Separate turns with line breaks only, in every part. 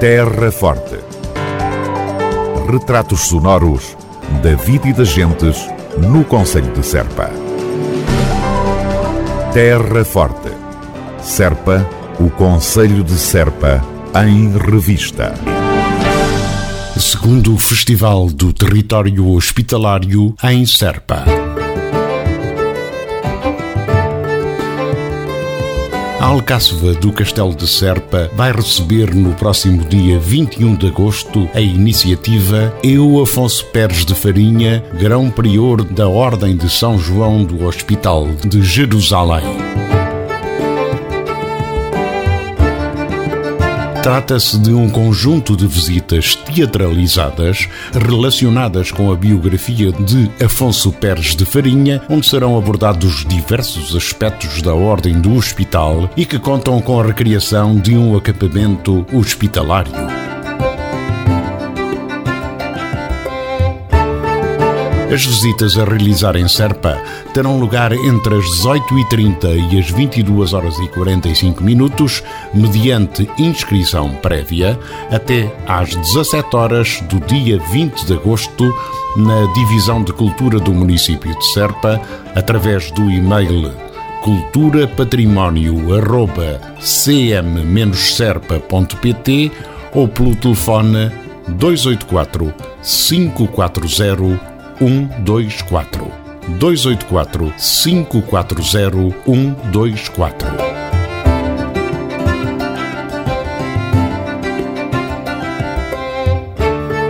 Terra Forte. Retratos sonoros da vida e das gentes no Conselho de Serpa. Terra Forte. Serpa, o Conselho de Serpa, em revista.
Segundo Festival do Território Hospitalário em Serpa. A Alcáceva do Castelo de Serpa vai receber no próximo dia 21 de agosto a iniciativa Eu Afonso Pérez de Farinha, Grão Prior da Ordem de São João do Hospital de Jerusalém. Trata-se de um conjunto de visitas teatralizadas relacionadas com a biografia de Afonso Pérez de Farinha, onde serão abordados diversos aspectos da ordem do hospital e que contam com a recriação de um acampamento hospitalário. As visitas a realizar em Serpa terão lugar entre as 18h30 e as 22 horas e 45 minutos, mediante inscrição prévia, até às 17 horas do dia 20 de agosto, na Divisão de Cultura do município de Serpa, através do e-mail culturapatrimónio.cm-serpa.pt ou pelo telefone 284 540 124 284 540 124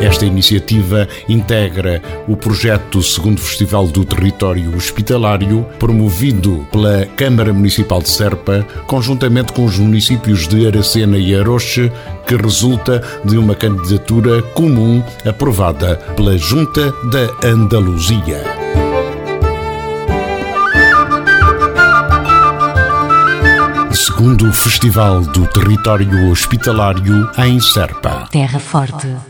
Esta iniciativa integra o projeto Segundo Festival do Território Hospitalário, promovido pela Câmara Municipal de Serpa, conjuntamente com os municípios de Aracena e Aroche, que resulta de uma candidatura comum aprovada pela Junta da Andaluzia. segundo Festival do Território Hospitalário em Serpa.
Terra Forte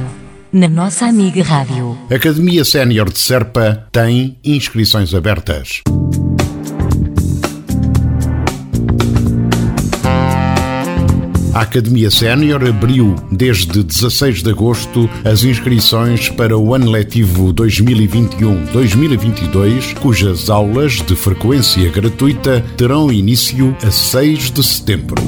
na nossa amiga Rádio.
Academia Sénior de Serpa tem inscrições abertas. A Academia Sénior abriu desde 16 de agosto as inscrições para o ano letivo 2021-2022, cujas aulas de frequência gratuita terão início a 6 de setembro.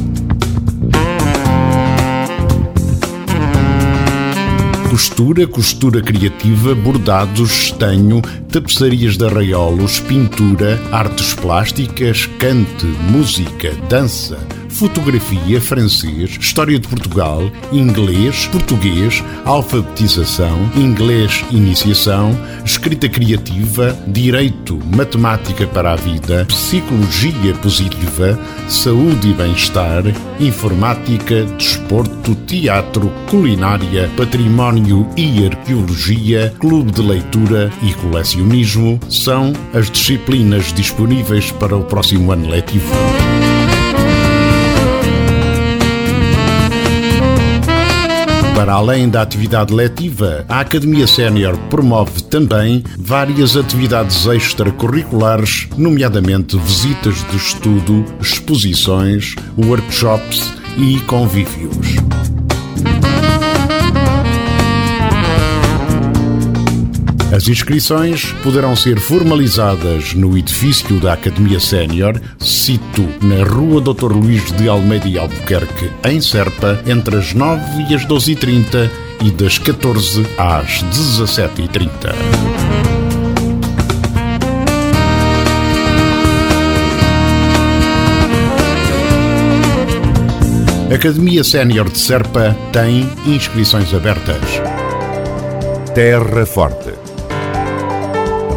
Costura, costura criativa, bordados, estanho, tapeçarias de arraiolos, pintura, artes plásticas, cante, música, dança fotografia, francês, história de Portugal, inglês, português, alfabetização, inglês, iniciação, escrita criativa, direito, matemática para a vida, psicologia positiva, saúde e bem-estar, informática, desporto, teatro, culinária, património e arqueologia, clube de leitura e colecionismo são as disciplinas disponíveis para o próximo ano letivo. Para além da atividade letiva, a Academia Sénior promove também várias atividades extracurriculares, nomeadamente visitas de estudo, exposições, workshops e convívios. As inscrições poderão ser formalizadas no edifício da Academia Sénior, sito na Rua Dr. Luís de Almeida e Albuquerque, em Serpa, entre as 9 e as 12h30 e das 14 às 17h30. Academia Sénior de Serpa tem inscrições abertas.
Terra Forte